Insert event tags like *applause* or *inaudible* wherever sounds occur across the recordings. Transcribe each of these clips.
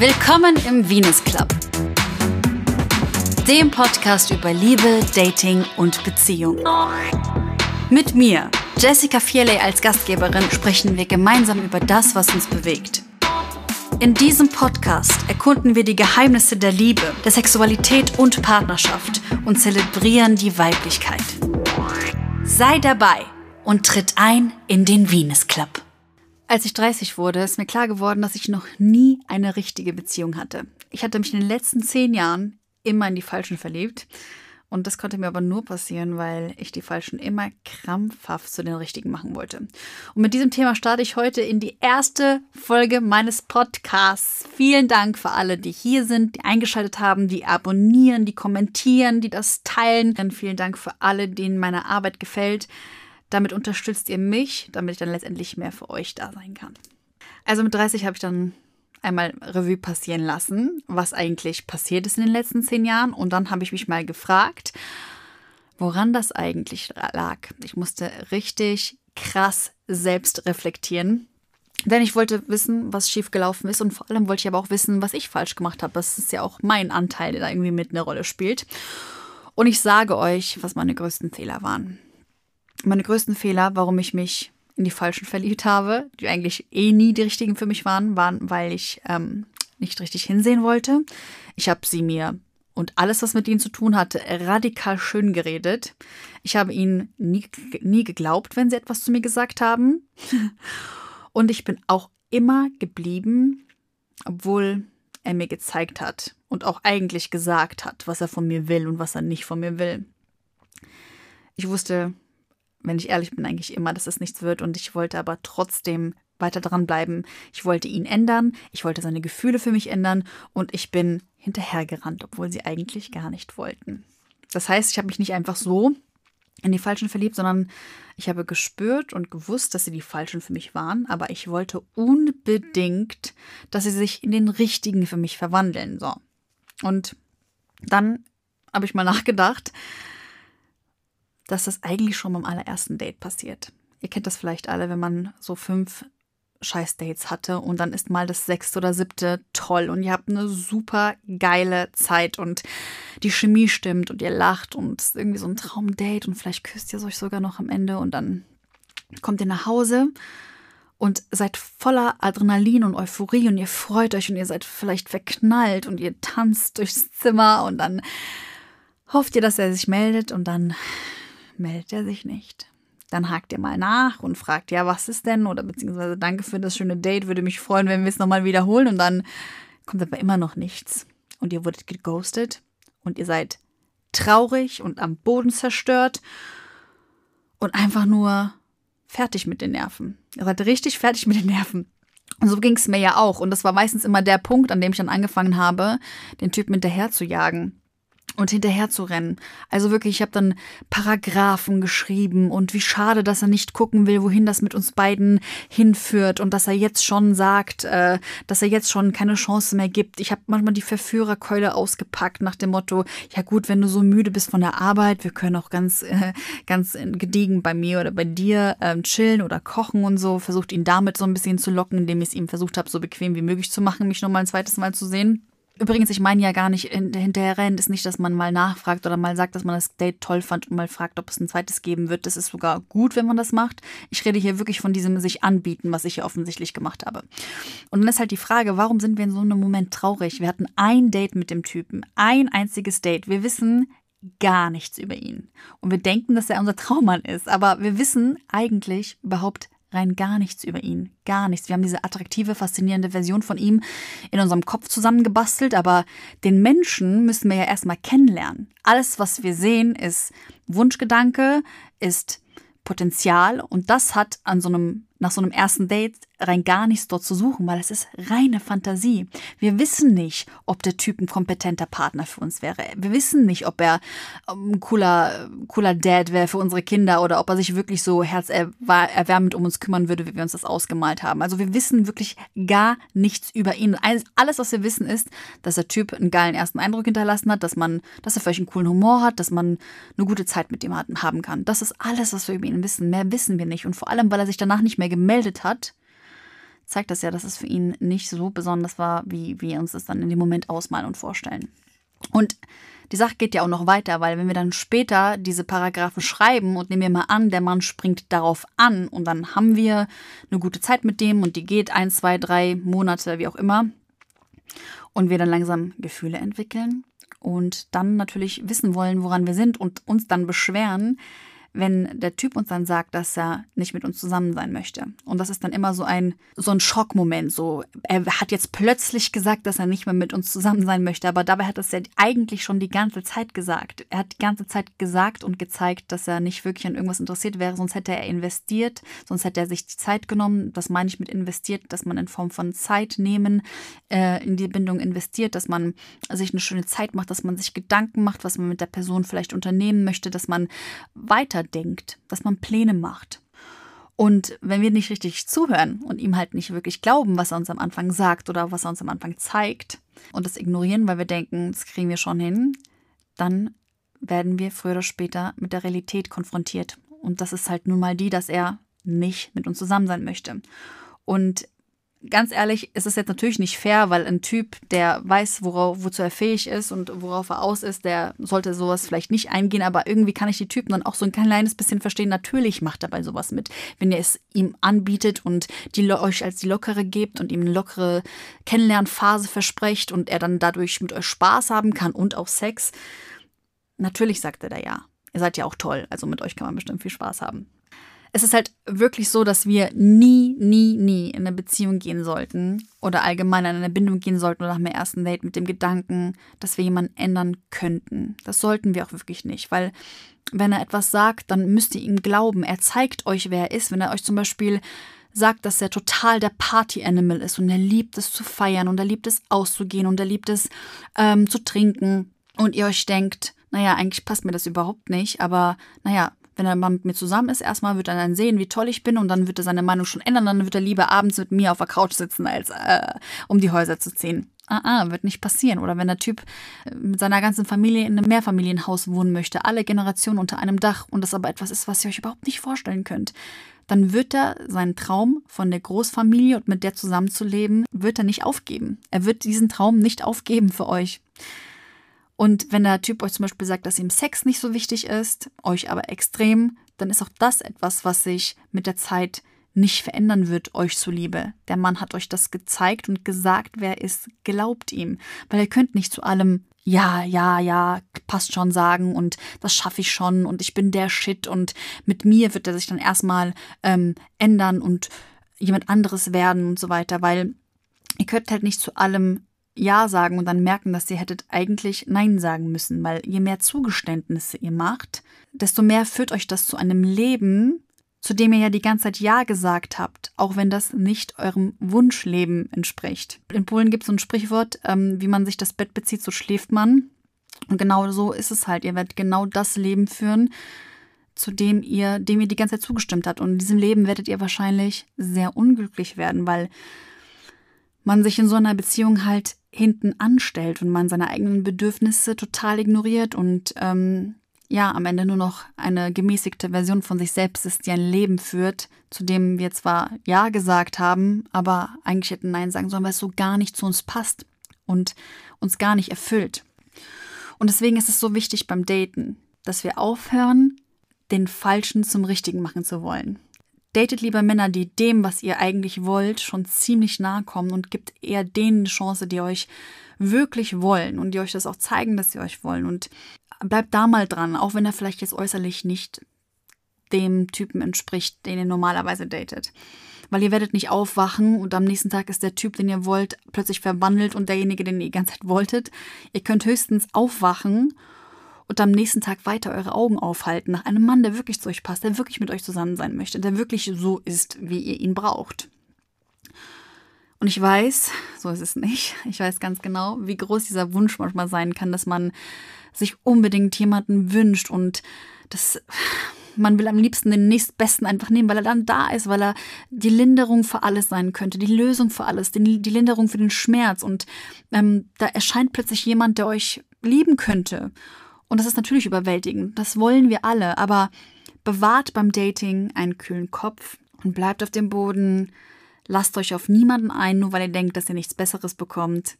Willkommen im Venus Club, dem Podcast über Liebe, Dating und Beziehung. Mit mir, Jessica Fierley als Gastgeberin, sprechen wir gemeinsam über das, was uns bewegt. In diesem Podcast erkunden wir die Geheimnisse der Liebe, der Sexualität und Partnerschaft und zelebrieren die Weiblichkeit. Sei dabei und tritt ein in den Venus Club. Als ich 30 wurde, ist mir klar geworden, dass ich noch nie eine richtige Beziehung hatte. Ich hatte mich in den letzten zehn Jahren immer in die Falschen verliebt. Und das konnte mir aber nur passieren, weil ich die Falschen immer krampfhaft zu den Richtigen machen wollte. Und mit diesem Thema starte ich heute in die erste Folge meines Podcasts. Vielen Dank für alle, die hier sind, die eingeschaltet haben, die abonnieren, die kommentieren, die das teilen. Dann vielen Dank für alle, denen meine Arbeit gefällt. Damit unterstützt ihr mich, damit ich dann letztendlich mehr für euch da sein kann. Also mit 30 habe ich dann einmal Revue passieren lassen, was eigentlich passiert ist in den letzten zehn Jahren. Und dann habe ich mich mal gefragt, woran das eigentlich lag. Ich musste richtig krass selbst reflektieren. Denn ich wollte wissen, was schiefgelaufen ist und vor allem wollte ich aber auch wissen, was ich falsch gemacht habe. Das ist ja auch mein Anteil, der da irgendwie mit eine Rolle spielt. Und ich sage euch, was meine größten Fehler waren meine größten Fehler, warum ich mich in die Falschen verliebt habe, die eigentlich eh nie die richtigen für mich waren, waren, weil ich ähm, nicht richtig hinsehen wollte. Ich habe sie mir und alles, was mit ihnen zu tun hatte, radikal schön geredet. Ich habe ihnen nie, nie geglaubt, wenn sie etwas zu mir gesagt haben. *laughs* und ich bin auch immer geblieben, obwohl er mir gezeigt hat und auch eigentlich gesagt hat, was er von mir will und was er nicht von mir will. Ich wusste wenn ich ehrlich bin, eigentlich immer, dass es nichts wird. Und ich wollte aber trotzdem weiter dranbleiben. Ich wollte ihn ändern, ich wollte seine Gefühle für mich ändern und ich bin hinterhergerannt, obwohl sie eigentlich gar nicht wollten. Das heißt, ich habe mich nicht einfach so in die Falschen verliebt, sondern ich habe gespürt und gewusst, dass sie die Falschen für mich waren, aber ich wollte unbedingt, dass sie sich in den Richtigen für mich verwandeln. So. Und dann habe ich mal *laughs* nachgedacht, dass das eigentlich schon beim allerersten Date passiert. Ihr kennt das vielleicht alle, wenn man so fünf Scheiß-Dates hatte und dann ist mal das sechste oder siebte toll und ihr habt eine super geile Zeit und die Chemie stimmt und ihr lacht und es ist irgendwie so ein Traumdate und vielleicht küsst ihr euch sogar noch am Ende und dann kommt ihr nach Hause und seid voller Adrenalin und Euphorie und ihr freut euch und ihr seid vielleicht verknallt und ihr tanzt durchs Zimmer und dann hofft ihr, dass er sich meldet und dann meldet er sich nicht. Dann hakt ihr mal nach und fragt, ja, was ist denn? Oder beziehungsweise danke für das schöne Date, würde mich freuen, wenn wir es nochmal wiederholen. Und dann kommt aber immer noch nichts. Und ihr wurdet geghostet und ihr seid traurig und am Boden zerstört und einfach nur fertig mit den Nerven. Ihr seid richtig fertig mit den Nerven. Und so ging es mir ja auch. Und das war meistens immer der Punkt, an dem ich dann angefangen habe, den Typen hinterher zu jagen und hinterher zu rennen. Also wirklich, ich habe dann Paragraphen geschrieben und wie schade, dass er nicht gucken will, wohin das mit uns beiden hinführt und dass er jetzt schon sagt, äh, dass er jetzt schon keine Chance mehr gibt. Ich habe manchmal die Verführerkeule ausgepackt nach dem Motto, ja gut, wenn du so müde bist von der Arbeit, wir können auch ganz, äh, *laughs* ganz gediegen bei mir oder bei dir äh, chillen oder kochen und so. Versucht ihn damit so ein bisschen zu locken, indem ich es ihm versucht habe, so bequem wie möglich zu machen, mich nochmal ein zweites Mal zu sehen. Übrigens, ich meine ja gar nicht hinterher rennen, ist nicht, dass man mal nachfragt oder mal sagt, dass man das Date toll fand und mal fragt, ob es ein zweites geben wird. Das ist sogar gut, wenn man das macht. Ich rede hier wirklich von diesem sich anbieten, was ich hier offensichtlich gemacht habe. Und dann ist halt die Frage, warum sind wir in so einem Moment traurig? Wir hatten ein Date mit dem Typen, ein einziges Date. Wir wissen gar nichts über ihn. Und wir denken, dass er unser Traummann ist, aber wir wissen eigentlich überhaupt rein gar nichts über ihn. Gar nichts. Wir haben diese attraktive, faszinierende Version von ihm in unserem Kopf zusammengebastelt, aber den Menschen müssen wir ja erstmal kennenlernen. Alles, was wir sehen, ist Wunschgedanke, ist Potenzial und das hat an so einem, nach so einem ersten Date rein gar nichts dort zu suchen, weil es ist reine Fantasie. Wir wissen nicht, ob der Typ ein kompetenter Partner für uns wäre. Wir wissen nicht, ob er ähm, ein cooler, cooler Dad wäre für unsere Kinder oder ob er sich wirklich so herzerwärmend um uns kümmern würde, wie wir uns das ausgemalt haben. Also wir wissen wirklich gar nichts über ihn. Alles, was wir wissen, ist, dass der Typ einen geilen ersten Eindruck hinterlassen hat, dass man, dass er vielleicht einen coolen Humor hat, dass man eine gute Zeit mit ihm haben kann. Das ist alles, was wir über ihn wissen. Mehr wissen wir nicht. Und vor allem, weil er sich danach nicht mehr gemeldet hat, zeigt das ja, dass es für ihn nicht so besonders war, wie wir uns das dann in dem Moment ausmalen und vorstellen. Und die Sache geht ja auch noch weiter, weil wenn wir dann später diese Paragraphen schreiben und nehmen wir mal an, der Mann springt darauf an und dann haben wir eine gute Zeit mit dem und die geht ein, zwei, drei Monate, wie auch immer, und wir dann langsam Gefühle entwickeln und dann natürlich wissen wollen, woran wir sind und uns dann beschweren, wenn der Typ uns dann sagt, dass er nicht mit uns zusammen sein möchte. Und das ist dann immer so ein, so ein Schockmoment. So, er hat jetzt plötzlich gesagt, dass er nicht mehr mit uns zusammen sein möchte, aber dabei hat er es ja eigentlich schon die ganze Zeit gesagt. Er hat die ganze Zeit gesagt und gezeigt, dass er nicht wirklich an irgendwas interessiert wäre, sonst hätte er investiert, sonst hätte er sich die Zeit genommen. Das meine ich mit investiert, dass man in Form von Zeit nehmen äh, in die Bindung investiert, dass man sich eine schöne Zeit macht, dass man sich Gedanken macht, was man mit der Person vielleicht unternehmen möchte, dass man weiter weiterdenkt, dass man Pläne macht. Und wenn wir nicht richtig zuhören und ihm halt nicht wirklich glauben, was er uns am Anfang sagt oder was er uns am Anfang zeigt und das ignorieren, weil wir denken, das kriegen wir schon hin, dann werden wir früher oder später mit der Realität konfrontiert. Und das ist halt nun mal die, dass er nicht mit uns zusammen sein möchte. Und ganz ehrlich, ist es jetzt natürlich nicht fair, weil ein Typ, der weiß, worauf, wozu er fähig ist und worauf er aus ist, der sollte sowas vielleicht nicht eingehen, aber irgendwie kann ich die Typen dann auch so ein kleines bisschen verstehen. Natürlich macht er bei sowas mit. Wenn ihr es ihm anbietet und die euch als die Lockere gebt und ihm eine lockere Kennenlernphase versprecht und er dann dadurch mit euch Spaß haben kann und auch Sex, natürlich sagt er da ja. Ihr seid ja auch toll, also mit euch kann man bestimmt viel Spaß haben es ist halt wirklich so, dass wir nie, nie, nie in eine Beziehung gehen sollten oder allgemein in eine Bindung gehen sollten oder nach dem ersten Date mit dem Gedanken, dass wir jemanden ändern könnten. Das sollten wir auch wirklich nicht, weil wenn er etwas sagt, dann müsst ihr ihm glauben. Er zeigt euch, wer er ist. Wenn er euch zum Beispiel sagt, dass er total der Party-Animal ist und er liebt es zu feiern und er liebt es auszugehen und er liebt es ähm, zu trinken und ihr euch denkt, naja, eigentlich passt mir das überhaupt nicht, aber naja, wenn er mal mit mir zusammen ist, erstmal wird er dann sehen, wie toll ich bin und dann wird er seine Meinung schon ändern. Dann wird er lieber abends mit mir auf der Couch sitzen, als äh, um die Häuser zu ziehen. Ah, ah, wird nicht passieren. Oder wenn der Typ äh, mit seiner ganzen Familie in einem Mehrfamilienhaus wohnen möchte, alle Generationen unter einem Dach und das aber etwas ist, was ihr euch überhaupt nicht vorstellen könnt, dann wird er seinen Traum von der Großfamilie und mit der zusammenzuleben, wird er nicht aufgeben. Er wird diesen Traum nicht aufgeben für euch. Und wenn der Typ euch zum Beispiel sagt, dass ihm Sex nicht so wichtig ist, euch aber extrem, dann ist auch das etwas, was sich mit der Zeit nicht verändern wird, euch zuliebe. Der Mann hat euch das gezeigt und gesagt, wer er ist, glaubt ihm. Weil ihr könnt nicht zu allem ja, ja, ja, passt schon sagen und das schaffe ich schon und ich bin der Shit und mit mir wird er sich dann erstmal ähm, ändern und jemand anderes werden und so weiter, weil ihr könnt halt nicht zu allem ja sagen und dann merken, dass ihr hättet eigentlich Nein sagen müssen, weil je mehr Zugeständnisse ihr macht, desto mehr führt euch das zu einem Leben, zu dem ihr ja die ganze Zeit Ja gesagt habt, auch wenn das nicht eurem Wunschleben entspricht. In Polen gibt es so ein Sprichwort, ähm, wie man sich das Bett bezieht, so schläft man. Und genau so ist es halt. Ihr werdet genau das Leben führen, zu dem ihr, dem ihr die ganze Zeit zugestimmt habt. Und in diesem Leben werdet ihr wahrscheinlich sehr unglücklich werden, weil man sich in so einer Beziehung halt hinten anstellt und man seine eigenen Bedürfnisse total ignoriert und ähm, ja, am Ende nur noch eine gemäßigte Version von sich selbst ist, die ein Leben führt, zu dem wir zwar Ja gesagt haben, aber eigentlich hätten Nein sagen sollen, weil es so gar nicht zu uns passt und uns gar nicht erfüllt. Und deswegen ist es so wichtig beim Daten, dass wir aufhören, den Falschen zum Richtigen machen zu wollen. Datet lieber Männer, die dem, was ihr eigentlich wollt, schon ziemlich nahe kommen und gibt eher denen eine Chance, die euch wirklich wollen und die euch das auch zeigen, dass sie euch wollen. Und bleibt da mal dran, auch wenn er vielleicht jetzt äußerlich nicht dem Typen entspricht, den ihr normalerweise datet. Weil ihr werdet nicht aufwachen und am nächsten Tag ist der Typ, den ihr wollt, plötzlich verwandelt und derjenige, den ihr die ganze Zeit wolltet. Ihr könnt höchstens aufwachen und am nächsten Tag weiter eure Augen aufhalten nach einem Mann, der wirklich zu euch passt, der wirklich mit euch zusammen sein möchte, der wirklich so ist, wie ihr ihn braucht. Und ich weiß, so ist es nicht, ich weiß ganz genau, wie groß dieser Wunsch manchmal sein kann, dass man sich unbedingt jemanden wünscht und das man will am liebsten den nächstbesten einfach nehmen, weil er dann da ist, weil er die Linderung für alles sein könnte, die Lösung für alles, die, die Linderung für den Schmerz. Und ähm, da erscheint plötzlich jemand, der euch lieben könnte. Und das ist natürlich überwältigend. Das wollen wir alle. Aber bewahrt beim Dating einen kühlen Kopf und bleibt auf dem Boden. Lasst euch auf niemanden ein, nur weil ihr denkt, dass ihr nichts Besseres bekommt.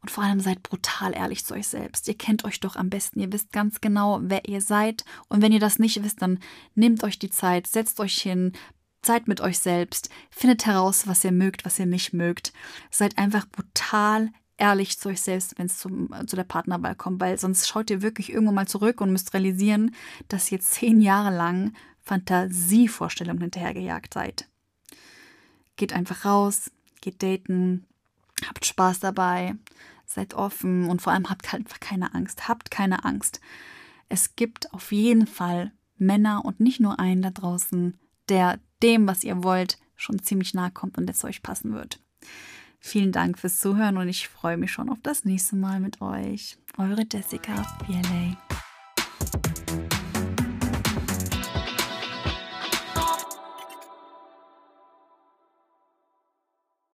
Und vor allem seid brutal ehrlich zu euch selbst. Ihr kennt euch doch am besten. Ihr wisst ganz genau, wer ihr seid. Und wenn ihr das nicht wisst, dann nehmt euch die Zeit, setzt euch hin, seid mit euch selbst, findet heraus, was ihr mögt, was ihr nicht mögt. Seid einfach brutal ehrlich zu euch selbst, wenn es zu der Partnerwahl kommt, weil sonst schaut ihr wirklich irgendwann mal zurück und müsst realisieren, dass ihr zehn Jahre lang Fantasievorstellungen hinterhergejagt seid. Geht einfach raus, geht daten, habt Spaß dabei, seid offen und vor allem habt halt einfach keine Angst. Habt keine Angst. Es gibt auf jeden Fall Männer und nicht nur einen da draußen, der dem, was ihr wollt, schon ziemlich nahe kommt und es euch passen wird. Vielen Dank fürs Zuhören und ich freue mich schon auf das nächste Mal mit euch. Eure Jessica PLA.